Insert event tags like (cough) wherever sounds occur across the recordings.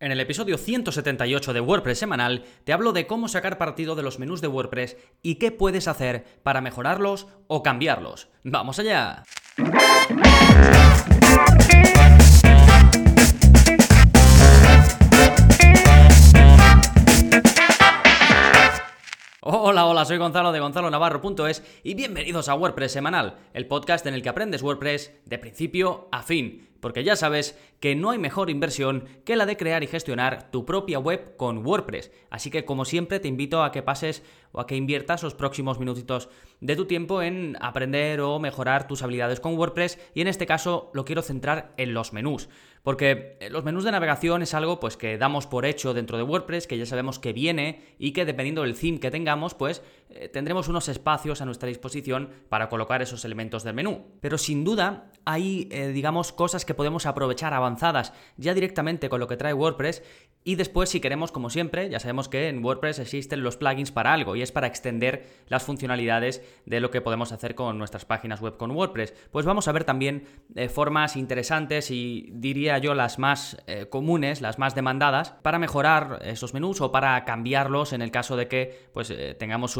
En el episodio 178 de WordPress semanal te hablo de cómo sacar partido de los menús de WordPress y qué puedes hacer para mejorarlos o cambiarlos. ¡Vamos allá! Hola, hola, soy Gonzalo de Gonzalo Navarro.es y bienvenidos a WordPress Semanal, el podcast en el que aprendes WordPress de principio a fin porque ya sabes que no hay mejor inversión que la de crear y gestionar tu propia web con WordPress. Así que como siempre te invito a que pases o a que inviertas los próximos minutitos de tu tiempo en aprender o mejorar tus habilidades con WordPress y en este caso lo quiero centrar en los menús. Porque los menús de navegación es algo pues que damos por hecho dentro de WordPress, que ya sabemos que viene y que dependiendo del theme que tengamos, pues eh, tendremos unos espacios a nuestra disposición para colocar esos elementos del menú. Pero sin duda hay, eh, digamos, cosas que podemos aprovechar avanzadas ya directamente con lo que trae WordPress y después, si queremos, como siempre, ya sabemos que en WordPress existen los plugins para algo y es para extender las funcionalidades de lo que podemos hacer con nuestras páginas web con WordPress. Pues vamos a ver también eh, formas interesantes y diría yo las más comunes, las más demandadas, para mejorar esos menús o para cambiarlos en el caso de que pues, tengamos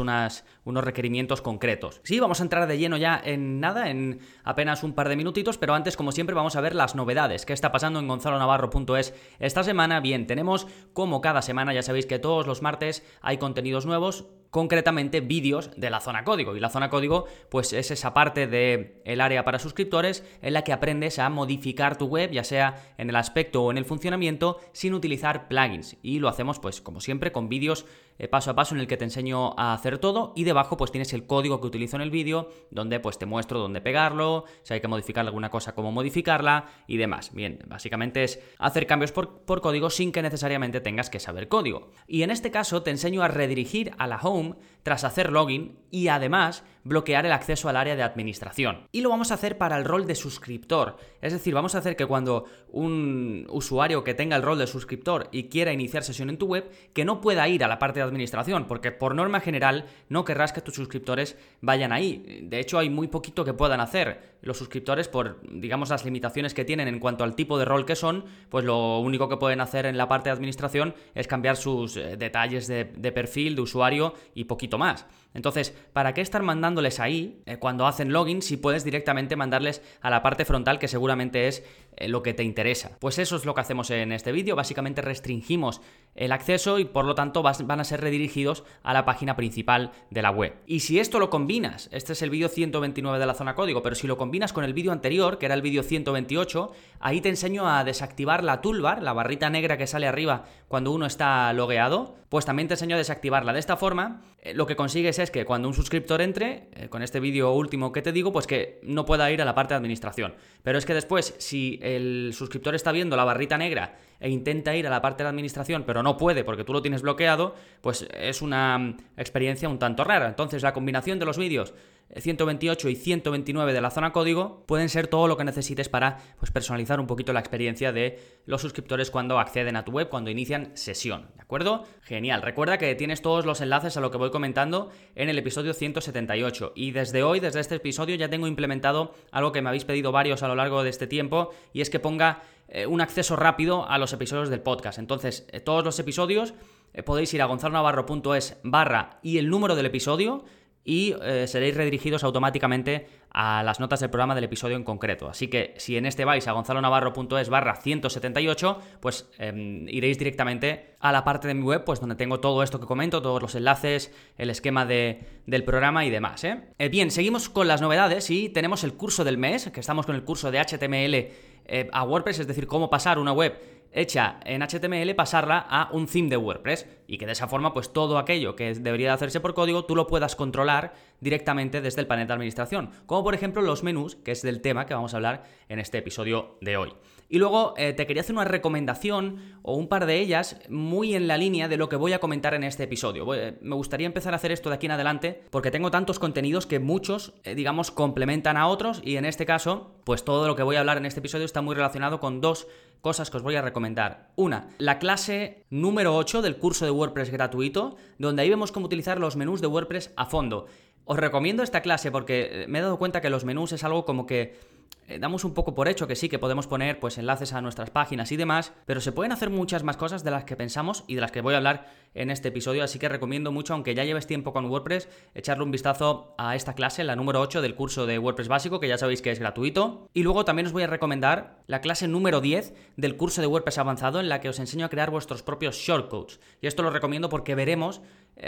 unos requerimientos concretos. Sí, vamos a entrar de lleno ya en nada, en apenas un par de minutitos, pero antes, como siempre, vamos a ver las novedades. ¿Qué está pasando en gonzalonavarro.es esta semana? Bien, tenemos como cada semana, ya sabéis que todos los martes hay contenidos nuevos, concretamente vídeos de la zona código. Y la zona código, pues es esa parte del el área para suscriptores en la que aprendes a modificar tu web, ya sea en el aspecto o en el funcionamiento, sin utilizar plugins. Y lo hacemos, pues, como siempre, con vídeos eh, paso a paso en el que te enseño a hacer todo. Y debajo, pues tienes el código que utilizo en el vídeo, donde pues te muestro dónde pegarlo, si hay que modificar alguna cosa, cómo modificarla y demás. Bien, básicamente es hacer cambios por, por código sin que necesariamente tengas que saber código. Y en este caso te enseño a redirigir a la home tras hacer login y además bloquear el acceso al área de administración. Y lo vamos a hacer para el rol de suscriptor. Es decir, vamos a hacer que cuando un usuario que tenga el rol de suscriptor y quiera iniciar sesión en tu web, que no pueda ir a la parte de administración, porque por norma general no querrás que tus suscriptores vayan ahí. De hecho, hay muy poquito que puedan hacer los suscriptores por, digamos, las limitaciones que tienen en cuanto al tipo de rol que son, pues lo único que pueden hacer en la parte de administración es cambiar sus eh, detalles de, de perfil, de usuario y poquito más. Entonces, ¿para qué estar mandándoles ahí eh, cuando hacen login si puedes directamente mandarles a la parte frontal que seguramente es eh, lo que te interesa? Pues eso es lo que hacemos en este vídeo. Básicamente restringimos el acceso y por lo tanto van a ser redirigidos a la página principal de la web. Y si esto lo combinas, este es el vídeo 129 de la zona código, pero si lo combinas con el vídeo anterior, que era el vídeo 128, ahí te enseño a desactivar la toolbar, la barrita negra que sale arriba cuando uno está logueado, pues también te enseño a desactivarla. De esta forma, lo que consigues es que cuando un suscriptor entre, eh, con este vídeo último que te digo, pues que no pueda ir a la parte de administración. Pero es que después, si el suscriptor está viendo la barrita negra e intenta ir a la parte de administración, pero no puede porque tú lo tienes bloqueado, pues es una mm, experiencia un tanto rara. Entonces, la combinación de los vídeos 128 y 129 de la zona código pueden ser todo lo que necesites para pues, personalizar un poquito la experiencia de los suscriptores cuando acceden a tu web, cuando inician sesión. ¿De acuerdo? Genial. Recuerda que tienes todos los enlaces a lo que voy comentando en el episodio 178. Y desde hoy, desde este episodio, ya tengo implementado algo que me habéis pedido varios a lo largo de este tiempo, y es que ponga eh, un acceso rápido a los episodios del podcast. Entonces, eh, todos los episodios eh, podéis ir a gonzalonavarro.es barra y el número del episodio y eh, seréis redirigidos automáticamente a las notas del programa del episodio en concreto. Así que si en este vais a gonzalonavarro.es barra 178, pues em, iréis directamente a la parte de mi web, pues donde tengo todo esto que comento, todos los enlaces, el esquema del programa y demás. ¿eh? Eh, bien, seguimos con las novedades y tenemos el curso del mes, que estamos con el curso de HTML a WordPress, es decir, cómo pasar una web hecha en HTML, pasarla a un theme de WordPress y que de esa forma pues todo aquello que debería de hacerse por código tú lo puedas controlar directamente desde el panel de administración, como por ejemplo los menús, que es del tema que vamos a hablar en este episodio de hoy. Y luego eh, te quería hacer una recomendación o un par de ellas muy en la línea de lo que voy a comentar en este episodio. me gustaría empezar a hacer esto de aquí en adelante porque tengo tantos contenidos que muchos, eh, digamos, complementan a otros y en este caso, pues todo lo que voy a hablar en este episodio está muy relacionado con dos cosas que os voy a recomendar. Una, la clase número 8 del curso de WordPress gratuito, donde ahí vemos cómo utilizar los menús de WordPress a fondo. Os recomiendo esta clase porque me he dado cuenta que los menús es algo como que eh, damos un poco por hecho que sí, que podemos poner pues enlaces a nuestras páginas y demás, pero se pueden hacer muchas más cosas de las que pensamos y de las que voy a hablar en este episodio, así que recomiendo mucho, aunque ya lleves tiempo con WordPress, echarle un vistazo a esta clase, la número 8 del curso de WordPress básico, que ya sabéis que es gratuito. Y luego también os voy a recomendar la clase número 10 del curso de WordPress avanzado, en la que os enseño a crear vuestros propios shortcodes. Y esto lo recomiendo porque veremos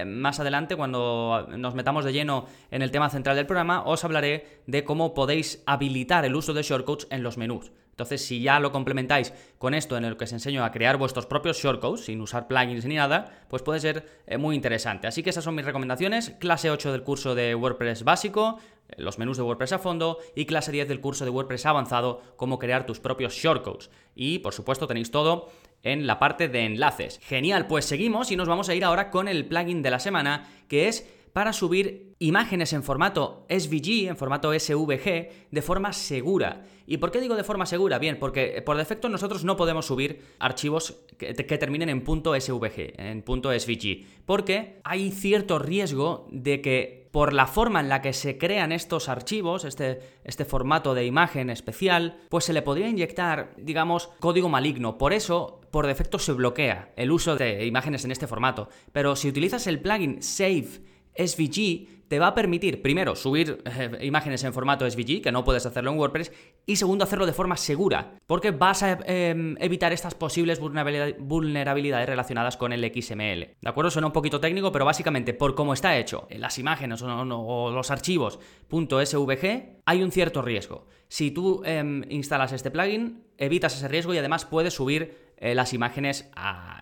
más adelante, cuando nos metamos de lleno en el tema central del programa, os hablaré de cómo podéis habilitar el uso de shortcodes en los menús. Entonces, si ya lo complementáis con esto en el que os enseño a crear vuestros propios shortcodes sin usar plugins ni nada, pues puede ser eh, muy interesante. Así que esas son mis recomendaciones. Clase 8 del curso de WordPress básico, eh, los menús de WordPress a fondo, y clase 10 del curso de WordPress avanzado, cómo crear tus propios shortcodes. Y, por supuesto, tenéis todo en la parte de enlaces. Genial, pues seguimos y nos vamos a ir ahora con el plugin de la semana, que es para subir imágenes en formato SVG, en formato SVG, de forma segura. ¿Y por qué digo de forma segura? Bien, porque por defecto nosotros no podemos subir archivos que, terminen en .svg, en .svg, porque hay cierto riesgo de que por la forma en la que se crean estos archivos, este, este formato de imagen especial, pues se le podría inyectar, digamos, código maligno. Por eso, por defecto se bloquea el uso de imágenes en este formato. Pero si utilizas el plugin Save SVG te va a permitir, primero, subir eh, imágenes en formato SVG, que no puedes hacerlo en WordPress, y segundo, hacerlo de forma segura, porque vas a em, evitar estas posibles vulnerabilidades relacionadas con el XML. ¿De acuerdo? Suena un poquito técnico, pero básicamente, por cómo está hecho, las imágenes o, los archivos .svg, hay un cierto riesgo. Si tú em, instalas este plugin, evitas ese riesgo y además puedes subir eh, las imágenes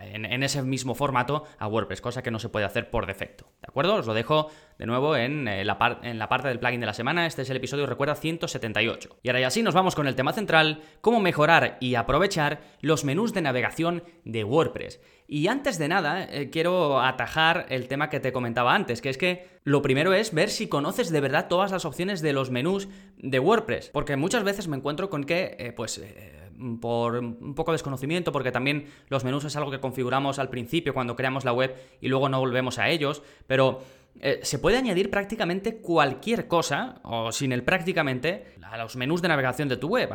en, ese mismo formato a WordPress, cosa que no se puede hacer por defecto. ¿De acuerdo? Os lo dejo de nuevo en, eh, la, en la parte del plugin de la semana. Este es el episodio, recuerda, 178. Y ahora ya sí, nos vamos con el tema central, cómo mejorar y aprovechar los menús de navegación de WordPress. Y antes de nada, eh, quiero atajar el tema que te comentaba antes, que es que lo primero es ver si conoces de verdad todas las opciones de los menús de WordPress, porque muchas veces me encuentro con que, pues, por un poco de desconocimiento, porque también los menús es algo que configuramos al principio cuando creamos la web y luego no volvemos a ellos, pero eh, se puede añadir prácticamente cualquier cosa, o sin el prácticamente, a los menús de navegación de tu web.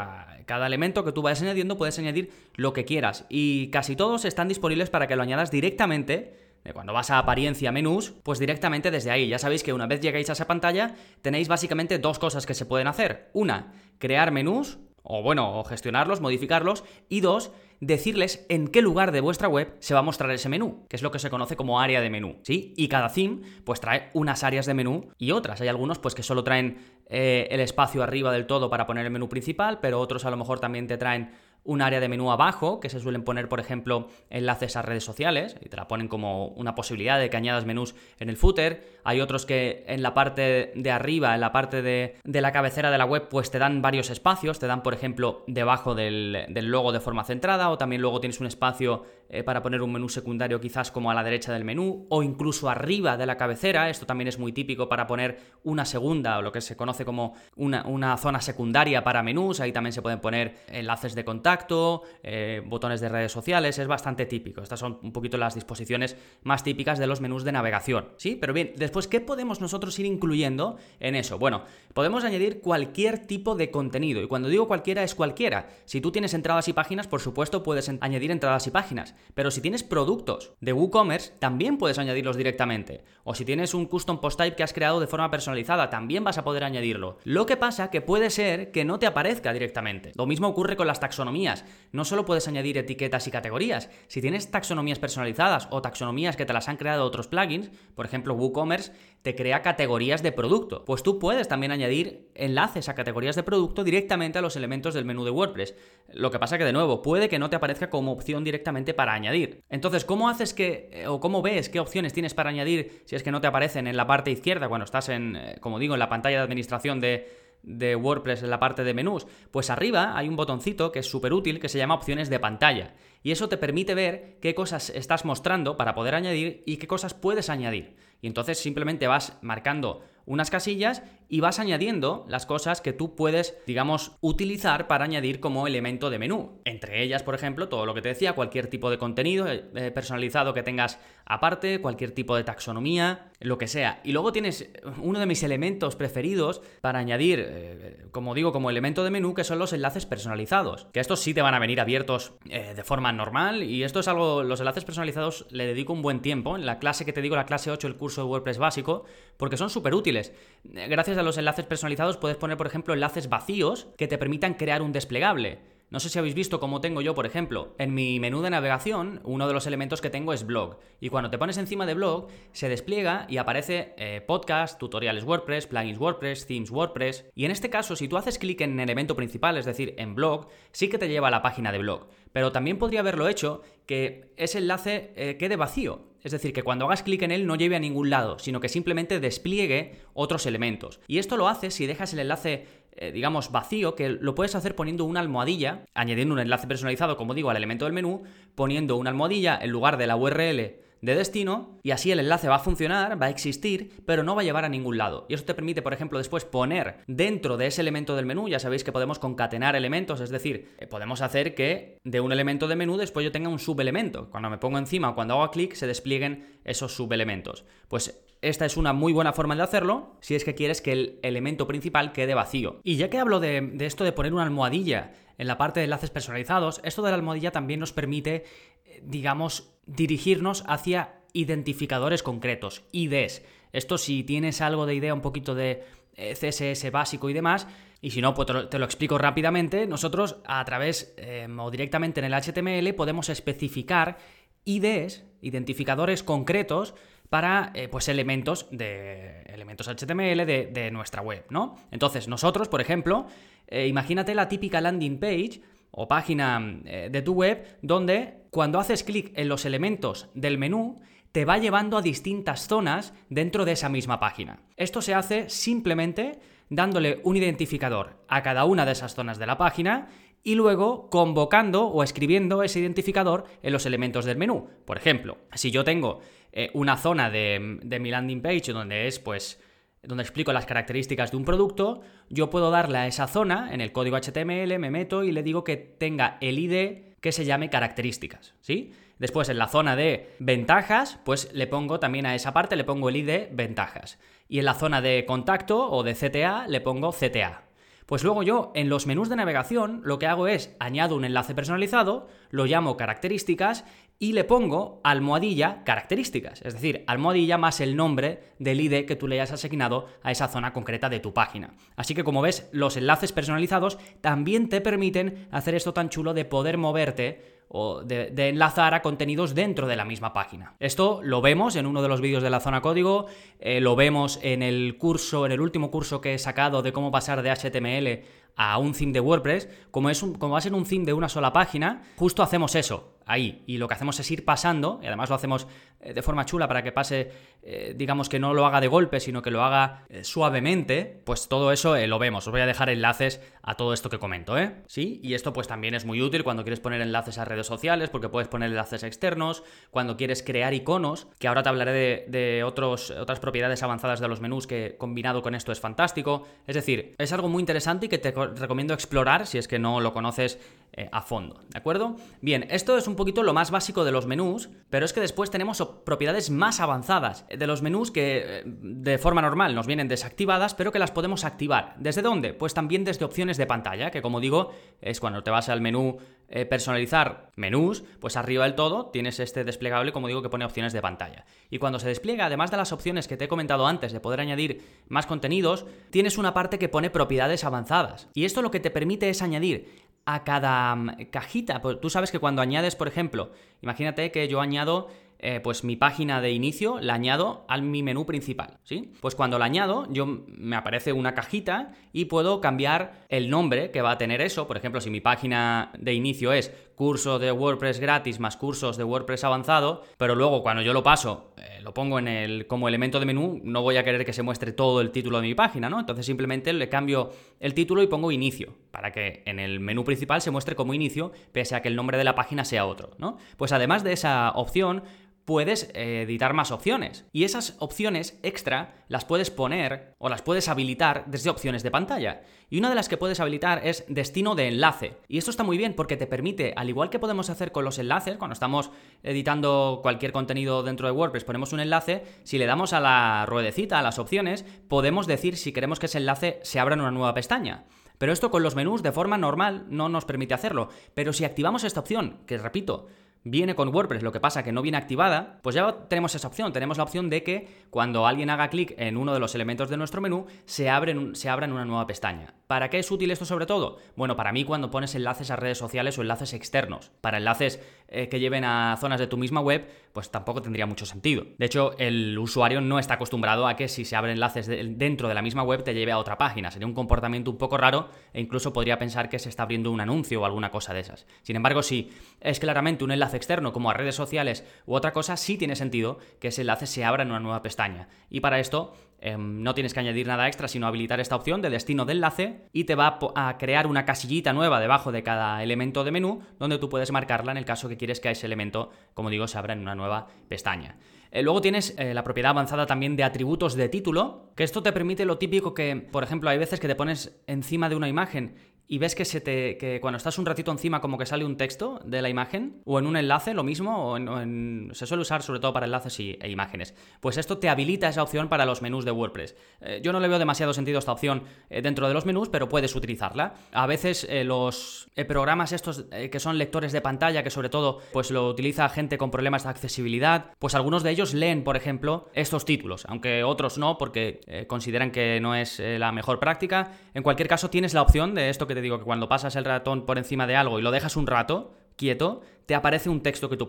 Cada elemento que tú vayas añadiendo puedes añadir lo que quieras y casi todos están disponibles para que lo añadas directamente cuando vas a apariencia menús, pues directamente desde ahí. Ya sabéis que una vez llegáis a esa pantalla, tenéis básicamente dos cosas que se pueden hacer. Una, crear menús, o bueno, o gestionarlos, modificarlos, y dos, decirles en qué lugar de vuestra web se va a mostrar ese menú, que es lo que se conoce como área de menú, ¿sí? Y cada theme pues trae unas áreas de menú y otras. Hay algunos pues que solo traen eh, el espacio arriba del todo para poner el menú principal, pero otros a lo mejor también te traen un área de menú abajo, que se suelen poner, por ejemplo, enlaces a redes sociales, y te la ponen como una posibilidad de que añadas menús en el footer. Hay otros que en la parte de arriba, en la parte de, la cabecera de la web, pues te dan varios espacios, te dan, por ejemplo, debajo del, del logo de forma centrada, o también luego tienes un espacio eh, para poner un menú secundario quizás como a la derecha del menú, o incluso arriba de la cabecera, esto también es muy típico para poner una segunda, o lo que se conoce como una, una zona secundaria para menús, ahí también se pueden poner enlaces de contacto, eh, botones de redes sociales, es bastante típico. Estas son un poquito las disposiciones más típicas de los menús de navegación, ¿sí? Pero bien, después, ¿qué podemos nosotros ir incluyendo en eso? Bueno, podemos añadir cualquier tipo de contenido, y cuando digo cualquiera es cualquiera. Si tú tienes entradas y páginas, por supuesto puedes añadir entradas y páginas, pero si tienes productos de WooCommerce, también puedes añadirlos directamente. O si tienes un custom post type que has creado de forma personalizada, también vas a poder añadirlo. Lo que pasa que puede ser que no te aparezca directamente. Lo mismo ocurre con las taxonomías no solo puedes añadir etiquetas y categorías, si tienes taxonomías personalizadas o taxonomías que te las han creado otros plugins, por ejemplo WooCommerce te crea categorías de producto, pues tú puedes también añadir enlaces a categorías de producto directamente a los elementos del menú de WordPress. Lo que pasa que de nuevo, puede que no te aparezca como opción directamente para añadir. Entonces, ¿cómo haces que, eh, o cómo ves qué opciones tienes para añadir si es que no te aparecen en la parte izquierda cuando estás en, eh, como digo, en la pantalla de administración de WordPress en la parte de menús? Pues arriba hay un botoncito que es súper útil que se llama opciones de pantalla. Y eso te permite ver qué cosas estás mostrando para poder añadir y qué cosas puedes añadir. Y entonces simplemente vas marcando unas casillas y vas añadiendo las cosas que tú puedes, digamos, utilizar para añadir como elemento de menú. Entre ellas, por ejemplo, todo lo que te decía, cualquier tipo de contenido eh, eh, personalizado que tengas aparte, cualquier tipo de taxonomía, lo que sea. Y luego tienes uno de mis elementos preferidos para añadir, eh, como digo, como elemento de menú, que son los enlaces personalizados. Que estos sí te van a venir abiertos de forma normal y esto es algo, los enlaces personalizados le dedico un buen tiempo. En la clase que te digo, la clase 8, el curso de WordPress básico, porque son súper útiles. Gracias a los enlaces personalizados puedes poner, por ejemplo, enlaces vacíos que te permitan crear un desplegable. No sé si habéis visto cómo tengo yo, por ejemplo, en mi menú de navegación, uno de los elementos que tengo es blog. Y cuando te pones encima de blog, se despliega y aparece eh, podcast, tutoriales WordPress, plugins WordPress, themes WordPress. Y en este caso, si tú haces clic en el evento principal, es decir, en blog, sí que te lleva a la página de blog. Pero también podría haberlo hecho que ese enlace eh, quede vacío. Es decir, que cuando hagas clic en él no lleve a ningún lado, sino que simplemente despliegue otros elementos. Y esto lo haces si dejas el enlace eh, digamos, vacío, que lo puedes hacer poniendo una almohadilla, añadiendo un enlace personalizado, como digo, al elemento del menú, poniendo una almohadilla en lugar de la URL de destino y así el enlace va a funcionar, va a existir, pero no va a llevar a ningún lado. Y eso te permite, por ejemplo, después poner dentro de ese elemento del menú, ya sabéis que podemos concatenar elementos, es decir, eh, podemos hacer que de un elemento de menú después yo tenga un subelemento. Cuando me pongo encima o cuando hago clic se desplieguen esos subelementos. Pues esta es una muy buena forma de hacerlo si es que quieres que el elemento principal quede vacío. Y ya que hablo de, de esto de poner una almohadilla en la parte de enlaces personalizados, esto de la almohadilla también nos permite, eh, digamos, dirigirnos hacia identificadores concretos, IDs. Esto si tienes algo de idea un poquito de eh, CSS básico y demás, y si no, pues te lo, explico rápidamente, nosotros a través em, o directamente en el HTML podemos especificar IDs, identificadores concretos, para eh, pues elementos de elementos HTML de, nuestra web, ¿no? Entonces, nosotros, por ejemplo, eh, imagínate la típica landing page o página eh, de tu web donde cuando haces clic en los elementos del menú te va llevando a distintas zonas dentro de esa misma página. Esto se hace simplemente dándole un identificador a cada una de esas zonas de la página y luego convocando o escribiendo ese identificador en los elementos del menú. Por ejemplo, si yo tengo eh, una zona de, de mi landing page donde es pues donde explico las características de un producto, yo puedo darle a esa zona, en el código HTML, me meto y le digo que tenga el ID que se llame características, ¿sí? Después en la zona de ventajas, pues le pongo también a esa parte, le pongo el ID ventajas. Y en la zona de contacto o de CTA le pongo CTA. Pues luego yo en los menús de navegación lo que hago es añado un enlace personalizado, lo llamo características y le pongo almohadilla características, es decir, almohadilla más el nombre del ID que tú le hayas asignado a esa zona concreta de tu página. Así que como ves, los enlaces personalizados también te permiten hacer esto tan chulo de poder moverte o de, enlazar a contenidos dentro de la misma página. Esto lo vemos en uno de los vídeos de la zona código, eh, lo vemos en el curso, en el último curso que he sacado de cómo pasar de HTML a un theme de WordPress, como, es como va a ser un theme de una sola página, justo hacemos eso ahí. Y lo que hacemos es ir pasando, y además lo hacemos eh, de forma chula para que pase, eh, digamos que no lo haga de golpe, sino que lo haga eh, suavemente, pues todo eso lo vemos. Os voy a dejar enlaces a todo esto que comento, ¿eh? Sí, y esto pues también es muy útil cuando quieres poner enlaces a redes sociales, porque puedes poner enlaces externos, cuando quieres crear iconos, que ahora te hablaré de, otros, otras propiedades avanzadas de los menús que combinado con esto es fantástico. Es decir, es algo muy interesante y que te recomiendo explorar si es que no lo conoces eh, a fondo, ¿de acuerdo? Bien, esto es un poquito lo más básico de los menús, pero es que después tenemos propiedades más avanzadas de los menús que eh, de forma normal nos vienen desactivadas, pero que las podemos activar. ¿Desde dónde? Pues también desde opciones de pantalla, que como digo, es cuando te vas al menú eh, personalizar menús, pues arriba del todo tienes este desplegable, como digo, que pone opciones de pantalla. Y cuando se despliega, además de las opciones que te he comentado antes de poder añadir más contenidos, tienes una parte que pone propiedades avanzadas. Y esto lo que te permite es añadir a cada mm, cajita. Pues tú sabes que cuando añades, por ejemplo, imagínate que yo añado eh, pues mi página de inicio la añado al mi menú principal, ¿sí? Pues cuando la añado, yo me aparece una cajita y puedo cambiar el nombre que va a tener eso. Por ejemplo, si mi página de inicio es curso de WordPress gratis más cursos de WordPress avanzado, pero luego cuando yo lo paso, eh, lo pongo en el, como elemento de menú, no voy a querer que se muestre todo el título de mi página, ¿no? Entonces simplemente le cambio el título y pongo inicio, para que en el menú principal se muestre como inicio, pese a que el nombre de la página sea otro, ¿no? Pues además de esa opción, puedes eh, editar más opciones. Y esas opciones extra las puedes poner o las puedes habilitar desde opciones de pantalla. Y una de las que puedes habilitar es destino de enlace. Y esto está muy bien porque te permite, al igual que podemos hacer con los enlaces, cuando estamos editando cualquier contenido dentro de WordPress, ponemos un enlace, si le damos a la ruedecita, a las opciones, podemos decir si queremos que ese enlace se abra en una nueva pestaña. Pero esto con los menús de forma normal no nos permite hacerlo. Pero si activamos esta opción, que repito, viene con WordPress, lo que pasa que no viene activada, pues ya tenemos esa opción. Tenemos la opción de que cuando alguien haga clic en uno de los elementos de nuestro menú, se, abre, se una nueva pestaña. ¿Para qué es útil esto sobre todo? Bueno, para mí cuando pones enlaces a redes sociales o enlaces externos. Para enlaces eh, que lleven a zonas de tu misma web, pues tampoco tendría mucho sentido. De hecho, el usuario no está acostumbrado a que si se abren enlaces dentro de la misma web te lleve a otra página. Sería un comportamiento un poco raro e incluso podría pensar que se está abriendo un anuncio o alguna cosa de esas. Sin embargo, si es claramente un enlace externo como a redes sociales u otra cosa, sí tiene sentido que ese enlace se abra en una nueva pestaña. Y para esto Em, no tienes que añadir nada extra, sino habilitar esta opción de destino de enlace y te va a crear una casillita nueva debajo de cada elemento de menú donde tú puedes marcarla en el caso que quieres que ese elemento, como digo, se abra en una nueva pestaña. Eh, luego tienes eh, la propiedad avanzada también de atributos de título, que esto te permite lo típico que, por ejemplo, hay veces que te pones encima de una imagen y ves que se te que cuando estás un ratito encima como que sale un texto de la imagen o en un enlace lo mismo o en, se suele usar sobre todo para enlaces y, e imágenes. Pues esto te habilita esa opción para los menús de WordPress. Eh, yo no le veo demasiado sentido esta opción eh, dentro de los menús pero puedes utilizarla. A veces eh, los programas estos que son lectores de pantalla que sobre todo pues lo utiliza gente con problemas de accesibilidad pues algunos de ellos leen por ejemplo estos títulos aunque otros no porque consideran que no es la mejor práctica. En cualquier caso tienes la opción de esto que te digo que cuando pasas el ratón por encima de algo y lo dejas un rato quieto, te aparece un texto que tú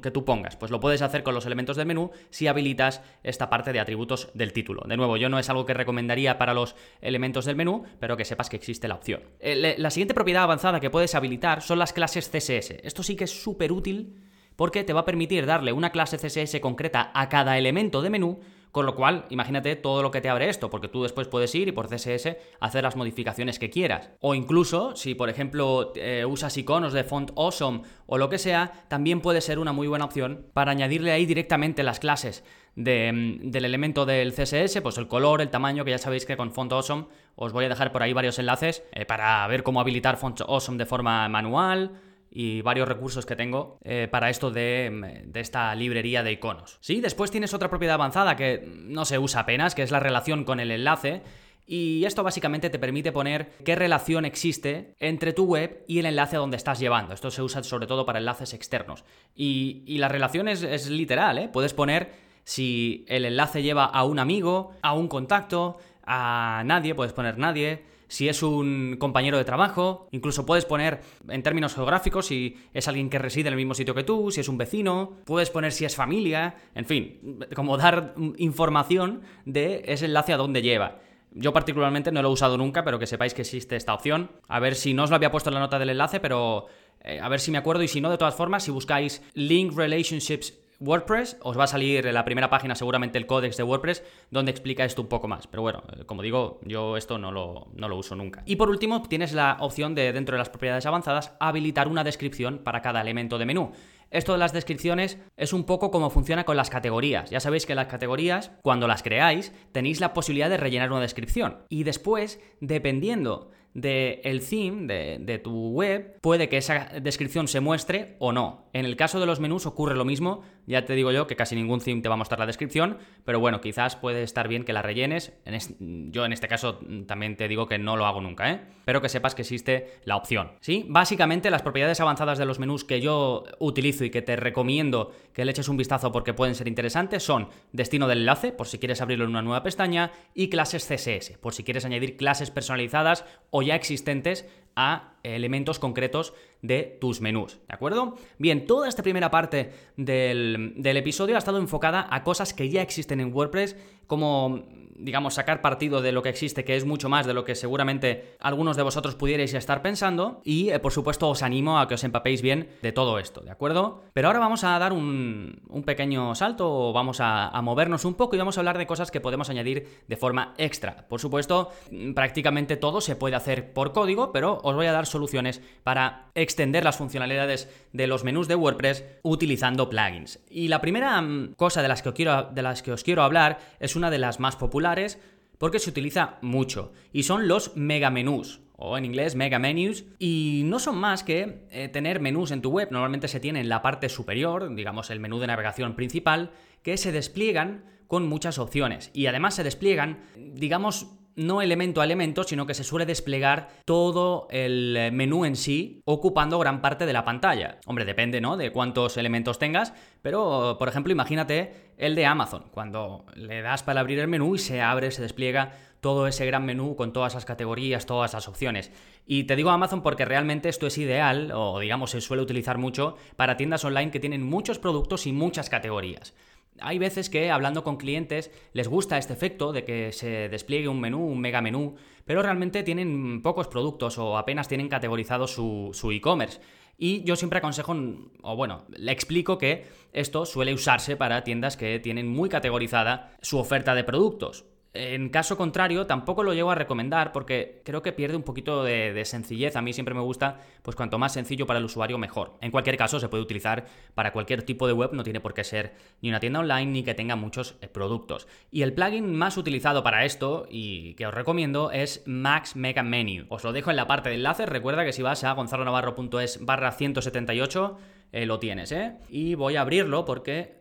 que tú pongas. Pues lo puedes hacer con los elementos del menú si habilitas esta parte de atributos del título. De nuevo, yo no es algo que recomendaría para los elementos del menú, pero que sepas que existe la opción. Eh, la siguiente propiedad avanzada que puedes habilitar son las clases CSS. Esto sí que es súper útil porque te va a permitir darle una clase CSS concreta a cada elemento de menú con lo cual, imagínate todo lo que te abre esto, porque tú después puedes ir y por CSS hacer las modificaciones que quieras. O incluso, si por ejemplo eh, usas iconos de font awesome o lo que sea, también puede ser una muy buena opción para añadirle ahí directamente las clases mm, del elemento del CSS, pues el color, el tamaño, que ya sabéis que con Font Awesome os voy a dejar por ahí varios enlaces eh, para ver cómo habilitar Font Awesome de forma manual, y varios recursos que tengo eh, para esto de, de, esta librería de iconos. Sí, después tienes otra propiedad avanzada que no se usa apenas, que es la relación con el enlace. Y esto básicamente te permite poner qué relación existe entre tu web y el enlace a donde estás llevando. Esto se usa sobre todo para enlaces externos. Y, y la relación es, es literal, ¿eh? Puedes poner si el enlace lleva a un amigo, a un contacto, a nadie, puedes poner nadie si es un compañero de trabajo, incluso puedes poner en términos geográficos si es alguien que reside en el mismo sitio que tú, si es un vecino, puedes poner si es familia, en fin, como dar información de ese enlace a dónde lleva. Yo particularmente no lo he usado nunca, pero que sepáis que existe esta opción. A ver si no os lo había puesto en la nota del enlace, pero eh, a ver si me acuerdo y si no, de todas formas, si buscáis Link Relationships WordPress, os va a salir en la primera página seguramente el códex de WordPress donde explica esto un poco más. Pero bueno, eh, como digo, yo esto no lo, no lo uso nunca. Y por último, tienes la opción de, dentro de las propiedades avanzadas, habilitar una descripción para cada elemento de menú. Esto de las descripciones es un poco como funciona con las categorías. Ya sabéis que las categorías, cuando las creáis, tenéis la posibilidad de rellenar una descripción. Y después, dependiendo del el theme de, de, tu web, puede que esa descripción se muestre o no. En el caso de los menús ocurre lo mismo, ya te digo yo que casi ningún theme te va a mostrar la descripción, pero bueno, quizás puede estar bien que la rellenes. yo en este caso también te digo que no lo hago nunca, ¿eh? pero que sepas que existe la opción. ¿sí? Básicamente las propiedades avanzadas de los menús que yo utilizo y que te recomiendo que le eches un vistazo porque pueden ser interesantes son destino del enlace, por si quieres abrirlo en una nueva pestaña, y clases CSS, por si quieres añadir clases personalizadas o ya existentes a elementos concretos de tus menús, ¿de acuerdo? Bien, toda esta primera parte del, del episodio ha estado enfocada a cosas que ya existen en WordPress, como digamos, sacar partido de lo que existe, que es mucho más de lo que seguramente algunos de vosotros pudierais estar pensando. Y, eh, por supuesto, os animo a que os empapéis bien de todo esto, ¿de acuerdo? Pero ahora vamos a dar un, pequeño salto, vamos a, a, movernos un poco y vamos a hablar de cosas que podemos añadir de forma extra. Por supuesto, prácticamente todo se puede hacer por código, pero os voy a dar soluciones para extender las funcionalidades de los menús de WordPress utilizando plugins. Y la primera mm, cosa de las que, os quiero hablar es una de las más populares porque se utiliza mucho y son los mega menús o en inglés mega menus y no son más que eh, tener menús en tu web. Normalmente se tiene en la parte superior, digamos el menú de navegación principal, que se despliegan con muchas opciones y además se despliegan, digamos, no elemento a elemento, sino que se suele desplegar todo el eh, menú en sí, ocupando gran parte de la pantalla. Hombre, depende, ¿no? De cuántos elementos tengas, pero, por ejemplo, imagínate el de Amazon, cuando le das para abrir el menú y se abre, se despliega todo ese gran menú con todas las categorías, todas las opciones. Y te digo Amazon porque realmente esto es ideal, o digamos se suele utilizar mucho, para tiendas online que tienen muchos productos y muchas categorías. Hay veces que hablando con clientes les gusta este efecto de que se despliegue un menú, un mega menú, pero realmente tienen pocos productos o apenas tienen categorizado su, e-commerce. Y yo siempre aconsejo, o bueno, le explico que esto suele usarse para tiendas que tienen muy categorizada su oferta de productos. En caso contrario, tampoco lo llego a recomendar porque creo que pierde un poquito de, sencillez. A mí siempre me gusta, pues cuanto más sencillo para el usuario, mejor. En cualquier caso, se puede utilizar para cualquier tipo de web, no tiene por qué ser ni una tienda online ni que tenga muchos eh, productos. Y el plugin más utilizado para esto y que os recomiendo es Max Mega Menu. Os lo dejo en la parte de enlaces. Recuerda que si vas a gonzalonavarro.es barra 178, eh, lo tienes, ¿eh? Y voy a abrirlo porque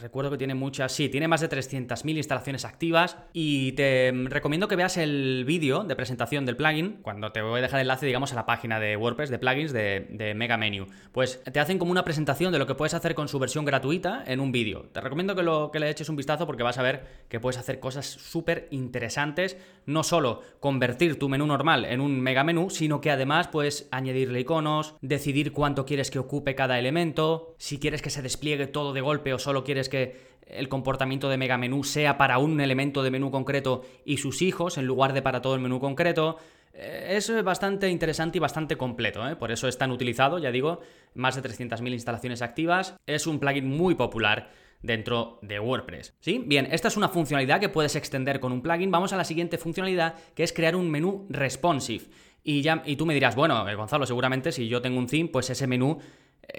recuerdo que tiene muchas, sí, tiene más de 300.000 instalaciones activas y te recomiendo que veas el vídeo de presentación del plugin, cuando te voy a dejar el enlace, digamos, a la página de WordPress de plugins de, Mega Menu. Pues te hacen como una presentación de lo que puedes hacer con su versión gratuita en un vídeo. Te recomiendo que, lo, que le eches un vistazo porque vas a ver que puedes hacer cosas súper interesantes, no solo convertir tu menú normal en un mega menú, sino que además puedes añadirle iconos, decidir cuánto quieres que ocupe cada elemento, si quieres que se despliegue todo de golpe o solo quieres que el comportamiento de mega menú sea para un elemento de menú concreto y sus hijos en lugar de para todo el menú concreto. Eh, es bastante interesante y bastante completo, ¿eh? por eso es tan utilizado, ya digo, más de 300.000 instalaciones activas. Es un plugin muy popular dentro de WordPress. ¿Sí? Bien, esta es una funcionalidad que puedes extender con un plugin. Vamos a la siguiente funcionalidad, que es crear un menú responsive. Y, ya, y tú me dirás, bueno, eh, Gonzalo, seguramente si yo tengo un theme, pues ese menú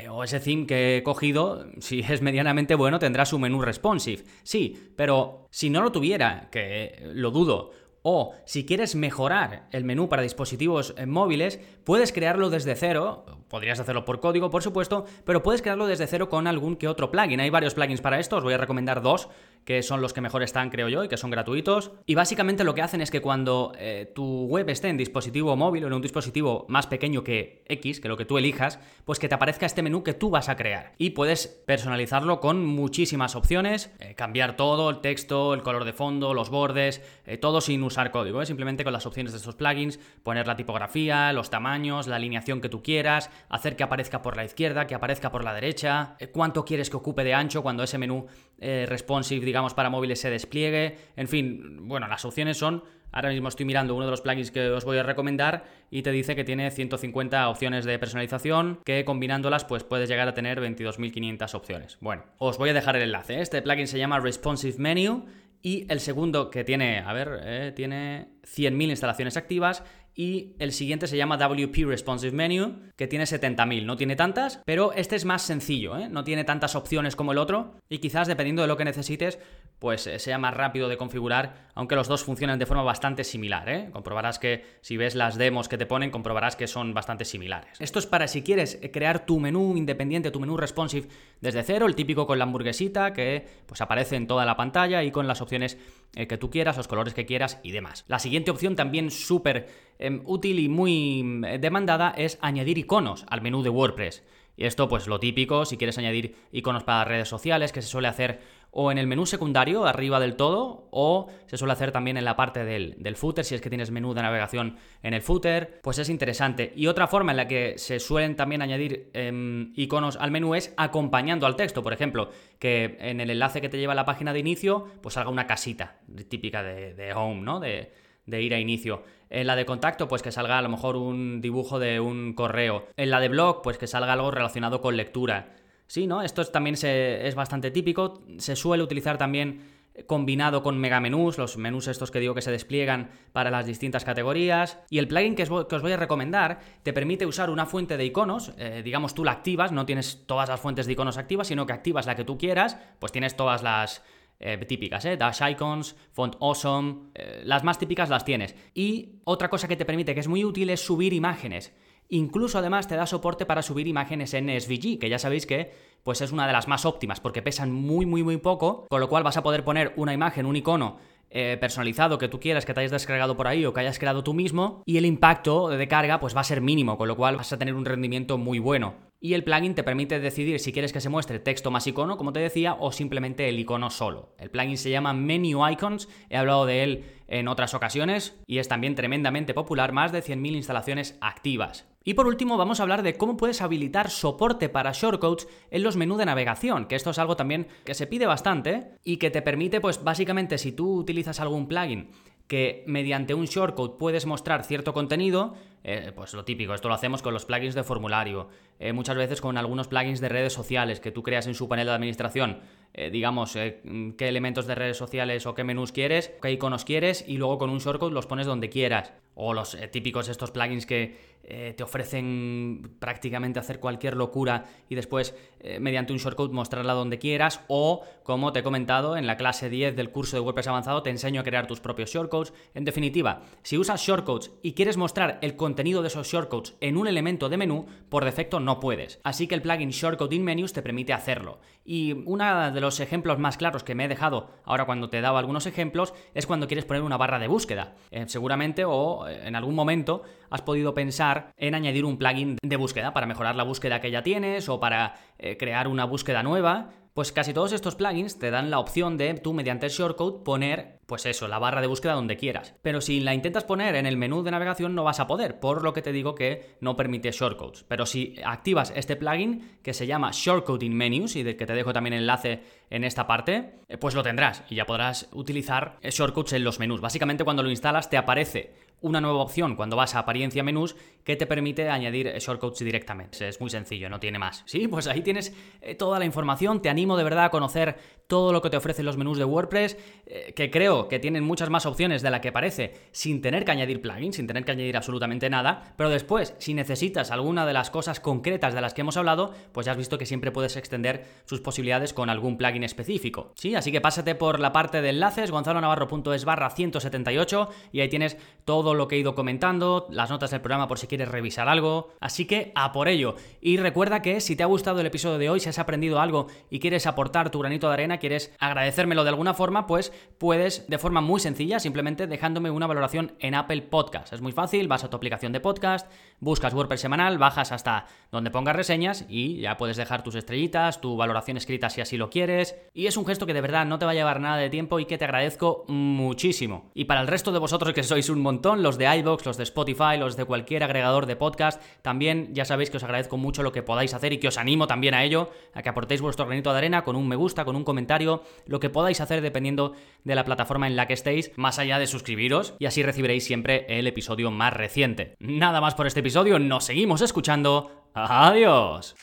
o ese theme que he cogido, si (laughs) es medianamente bueno, tendrá su menú responsive. Sí, pero si no lo tuviera, que lo dudo, o si quieres mejorar el menú para dispositivos eh, móviles, puedes crearlo desde cero. Podrías hacerlo por código, por supuesto, pero puedes crearlo desde cero con algún que otro plugin. Hay varios plugins para esto, os voy a recomendar dos que son los que mejor están, creo yo, y que son gratuitos. Y básicamente lo que hacen es que cuando eh, tu web esté en dispositivo móvil o en un dispositivo más pequeño que X, que lo que tú elijas, pues que te aparezca este menú que tú vas a crear. Y puedes personalizarlo con muchísimas opciones, eh, cambiar todo, el texto, el color de fondo, los bordes, eh, todo sin usar código, simplemente con las opciones de estos plugins, poner la tipografía, los tamaños, la alineación que tú quieras, hacer que aparezca por la izquierda, que aparezca por la derecha, cuánto quieres que ocupe de ancho cuando ese menú responsive, digamos, digamos, para móviles se despliegue. En fin, bueno, las opciones son. Ahora mismo estoy mirando uno de los plugins que os voy a recomendar y te dice que tiene 150 opciones de personalización, que combinándolas pues puedes llegar a tener 22.500 opciones. Bueno, os voy a dejar el enlace. ¿eh? Este plugin se llama Responsive Menu y el segundo que tiene, a ver, eh, tiene 100.000 instalaciones activas y el siguiente se llama WP Responsive Menu, que tiene 70.000. No tiene tantas, pero este es más sencillo, ¿eh? no tiene tantas opciones como el otro y quizás dependiendo de lo que necesites, pues eh, sea más rápido de configurar, aunque los dos funcionan de forma bastante similar. ¿eh? Comprobarás que si ves las demos que te ponen, comprobarás que son bastante similares. Esto es para si quieres crear tu menú independiente, tu menú responsive desde cero, el típico con la hamburguesita que pues aparece en toda la pantalla y con las opciones que tú quieras, los colores que quieras y demás. La siguiente opción también súper Em, útil y muy em, demandada es añadir iconos al menú de WordPress. Y esto, pues lo típico, si quieres añadir iconos para redes sociales, que se suele hacer o en el menú secundario, arriba del todo, o se suele hacer también en la parte del, del, footer, si es que tienes menú de navegación en el footer, pues es interesante. Y otra forma en la que se suelen también añadir eh, iconos al menú es acompañando al texto, por ejemplo, que en el enlace que te lleva a la página de inicio, pues salga una casita típica de, home, ¿no? De ir a inicio. En la de contacto, pues que salga a lo mejor un dibujo de un correo. En la de blog, pues que salga algo relacionado con lectura. Sí, ¿no? Esto también es bastante típico. Se suele utilizar también combinado con megamenús, los menús estos que digo que se despliegan para las distintas categorías. Y el plugin que os voy a recomendar te permite usar una fuente de iconos, eh, digamos tú la activas, no tienes todas las fuentes de iconos activas, sino que activas la que tú quieras, pues tienes todas las eh, típicas, ¿eh? Dash Icons, Font Awesome, eh, las más típicas las tienes. Y otra cosa que te permite, que es muy útil, es subir imágenes. Incluso además te da soporte para subir imágenes en SVG, que ya sabéis que pues es una de las más óptimas porque pesan muy muy muy poco, con lo cual vas a poder poner una imagen, un icono eh, personalizado que tú quieras, que te hayas descargado por ahí o que hayas creado tú mismo, y el impacto de carga pues va a ser mínimo, con lo cual vas a tener un rendimiento muy bueno. Y el plugin te permite decidir si quieres que se muestre texto más icono, como te decía, o simplemente el icono solo. El plugin se llama Menu Icons, he hablado de él en otras ocasiones y es también tremendamente popular, más de 100.000 instalaciones activas. Y por último vamos a hablar de cómo puedes habilitar soporte para shortcodes en los menús de navegación, que esto es algo también que se pide bastante y que te permite pues básicamente si tú utilizas algún plugin que mediante un shortcode puedes mostrar cierto contenido, eh, pues lo típico, esto lo hacemos con los plugins de formulario, eh, muchas veces con algunos plugins de redes sociales que tú creas en su panel de administración, eh, digamos, qué elementos de redes sociales o qué menús quieres, qué iconos quieres y luego con un shortcode los pones donde quieras. O los típicos estos plugins que eh, te ofrecen prácticamente hacer cualquier locura y después eh, mediante un shortcode mostrarla donde quieras o como te he comentado en la clase 10 del curso de WordPress avanzado te enseño a crear tus propios shortcodes. En definitiva, si usas shortcodes y quieres mostrar el contenido de esos shortcodes en un elemento de menú, por defecto no puedes. Así que el plugin Shortcode in Menus te permite hacerlo. Y uno de los ejemplos más claros que me he dejado ahora cuando te he dado algunos ejemplos es cuando quieres poner una barra de búsqueda. Eh, seguramente o en algún momento has podido pensar en añadir un plugin de búsqueda para mejorar la búsqueda que ya tienes o para eh, crear una búsqueda nueva. Pues casi todos estos plugins te dan la opción de tú mediante el shortcode poner, pues eso, la barra de búsqueda donde quieras. Pero si la intentas poner en el menú de navegación no vas a poder, por lo que te digo que no permite shortcodes. Pero si activas este plugin que se llama Shortcoding Menus y del que te dejo también enlace en esta parte, eh, pues lo tendrás y ya podrás utilizar shortcodes en los menús. Básicamente cuando lo instalas te aparece una nueva opción cuando vas a apariencia menús que te permite añadir shortcodes directamente. Es muy sencillo, no tiene más. (laughs) Sí, pues ahí tienes eh, toda la información. Te animo de verdad a conocer todo lo que te ofrecen los menús de WordPress, eh, que creo que tienen muchas más opciones de la que parece, sin tener que añadir plugins, sin tener que añadir absolutamente nada. Pero después, si necesitas alguna de las cosas concretas de las que hemos hablado, pues ya has visto que siempre puedes extender sus posibilidades con algún plugin específico. Sí, así que pásate por la parte de enlaces, gonzalonavarro.es barra 178, y ahí tienes todo lo que he ido comentando, las notas del programa por si quieres revisar algo. Así que a por ello. Y recuerda que si te ha gustado el episodio de hoy, si has aprendido algo y quieres aportar tu granito de arena, quieres agradecérmelo de alguna forma, pues puedes de forma muy sencilla, simplemente dejándome una valoración en Apple Podcast. Es muy fácil, vas a tu aplicación de podcast, buscas WordPress semanal, bajas hasta donde pongas reseñas y ya puedes dejar tus estrellitas, tu valoración escrita si así lo quieres. Y es un gesto que de verdad no te va a llevar nada de tiempo y que te agradezco muchísimo. Y para el resto de vosotros que sois un montón, los de iBox, los de Spotify, los de cualquier agregador de podcast. También ya sabéis que os agradezco mucho lo que podáis hacer y que os animo también a ello, a que aportéis vuestro granito de arena con un me gusta, con un comentario, lo que podáis hacer dependiendo de la plataforma en la que estéis, más allá de suscribiros, y así recibiréis siempre el episodio más reciente. Nada más por este episodio, nos seguimos escuchando. Adiós.